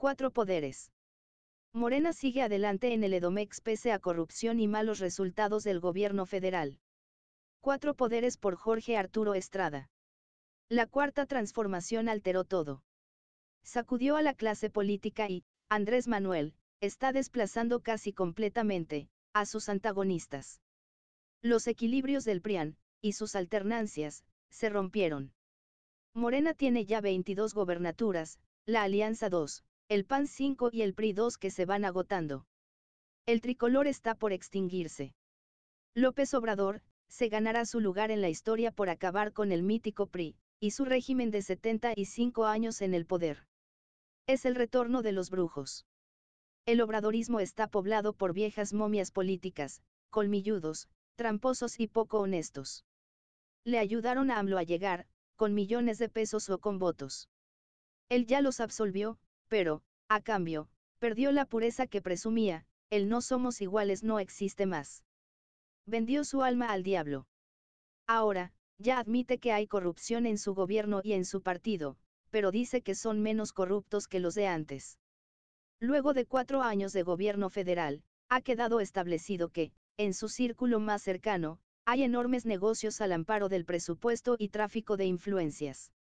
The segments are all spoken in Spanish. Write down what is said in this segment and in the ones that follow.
Cuatro poderes. Morena sigue adelante en el Edomex pese a corrupción y malos resultados del gobierno federal. Cuatro poderes por Jorge Arturo Estrada. La cuarta transformación alteró todo. Sacudió a la clase política y, Andrés Manuel, está desplazando casi completamente, a sus antagonistas. Los equilibrios del PRIAN, y sus alternancias, se rompieron. Morena tiene ya 22 gobernaturas, la Alianza 2, el PAN 5 y el PRI 2 que se van agotando. El tricolor está por extinguirse. López Obrador, se ganará su lugar en la historia por acabar con el mítico PRI, y su régimen de 75 años en el poder. Es el retorno de los brujos. El obradorismo está poblado por viejas momias políticas, colmilludos, tramposos y poco honestos. Le ayudaron a AMLO a llegar, con millones de pesos o con votos. Él ya los absolvió, pero, a cambio, perdió la pureza que presumía, el no somos iguales no existe más. Vendió su alma al diablo. Ahora, ya admite que hay corrupción en su gobierno y en su partido, pero dice que son menos corruptos que los de antes. Luego de cuatro años de gobierno federal, ha quedado establecido que, en su círculo más cercano, hay enormes negocios al amparo del presupuesto y tráfico de influencias.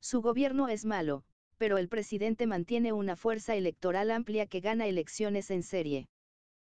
Su gobierno es malo, pero el presidente mantiene una fuerza electoral amplia que gana elecciones en serie.